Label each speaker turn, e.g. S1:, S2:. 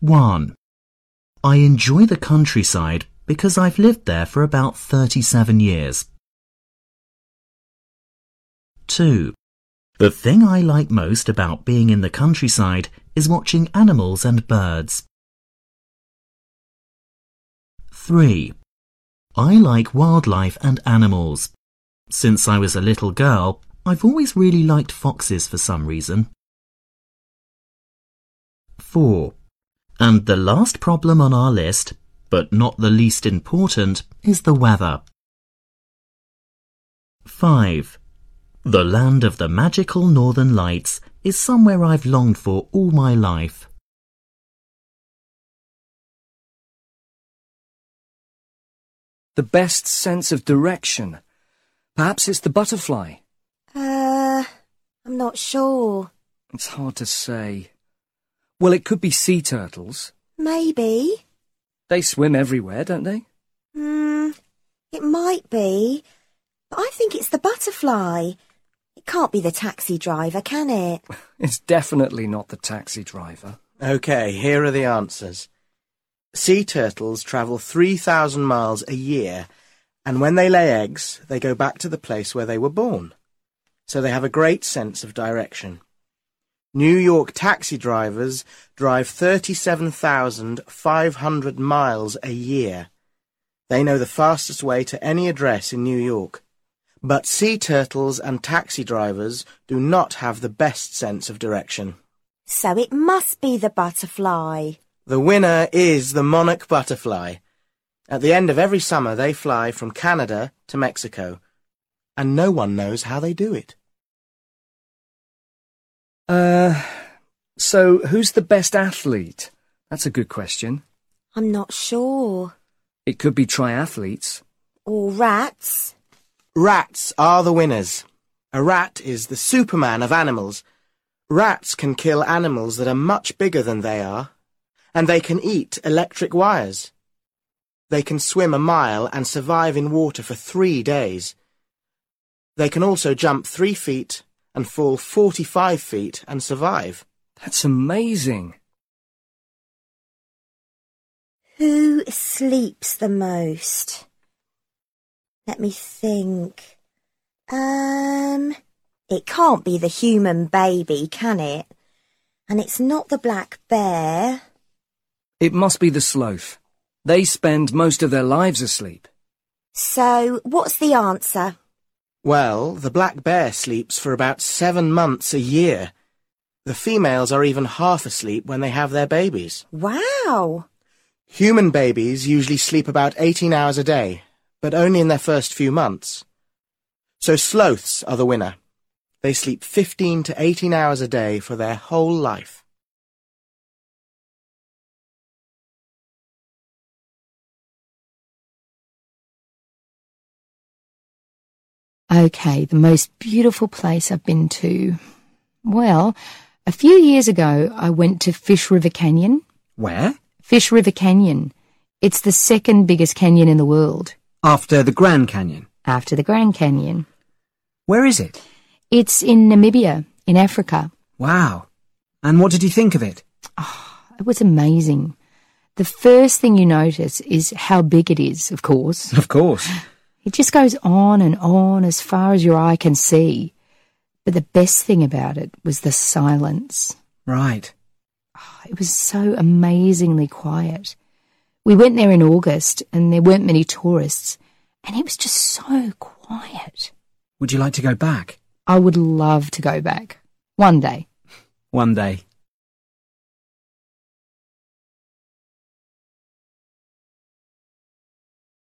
S1: 1. I enjoy the countryside because I've lived there for about 37 years. 2. The thing I like most about being in the countryside is watching animals and birds. 3. I like wildlife and animals. Since I was a little girl, I've always really liked foxes for some reason. 4. And the last problem on our list, but not the least important, is the weather. 5. The land of the magical northern lights is somewhere I've longed for all my life.
S2: The best sense of direction. Perhaps it's the butterfly.
S3: Uh, I'm not sure.
S2: It's hard to say. Well, it could be sea turtles.
S3: Maybe.
S2: They swim everywhere, don't they?
S3: Hmm, it might be. But I think it's the butterfly. It can't be the taxi driver, can it?
S2: It's definitely not the taxi driver.
S4: OK, here are the answers. Sea turtles travel 3,000 miles a year, and when they lay eggs, they go back to the place where they were born. So they have a great sense of direction. New York taxi drivers drive 37,500 miles a year. They know the fastest way to any address in New York. But sea turtles and taxi drivers do not have the best sense of direction.
S3: So it must be the butterfly.
S4: The winner is the monarch butterfly. At the end of every summer, they fly from Canada to Mexico, and no one knows how they do it.
S2: Uh, so who's the best athlete? That's a good question.
S3: I'm not sure.
S2: It could be triathletes.
S3: Or rats.
S4: Rats are the winners. A rat is the superman of animals. Rats can kill animals that are much bigger than they are, and they can eat electric wires. They can swim a mile and survive in water for three days. They can also jump three feet and fall 45 feet and survive.
S2: That's amazing.
S3: Who sleeps the most? Let me think. Um, it can't be the human baby, can it? And it's not the black bear.
S2: It must be the sloth. They spend most of their lives asleep.
S3: So, what's the answer?
S4: Well, the black bear sleeps for about seven months a year. The females are even half asleep when they have their babies.
S3: Wow!
S4: Human babies usually sleep about 18 hours a day, but only in their first few months. So sloths are the winner. They sleep 15 to 18 hours a day for their whole life.
S5: Okay, the most beautiful place I've been to. Well, a few years ago I went to Fish River Canyon.
S6: Where?
S5: Fish River Canyon. It's the second biggest canyon in the world,
S6: After the Grand Canyon.
S5: after the Grand Canyon.
S6: Where is it?
S5: It's in Namibia, in Africa.
S6: Wow. And what did you think of it?
S5: Ah, it was amazing. The first thing you notice is how big it is, of course.
S6: Of course.
S5: It just goes on and on as far as your eye can see. But the best thing about it was the silence.
S6: Right.
S5: Ah, it was so amazingly quiet. We went there in August and there weren't many tourists, and it was just so quiet.
S6: Would you like to go back?
S5: I would love to go back. One day.
S6: One day.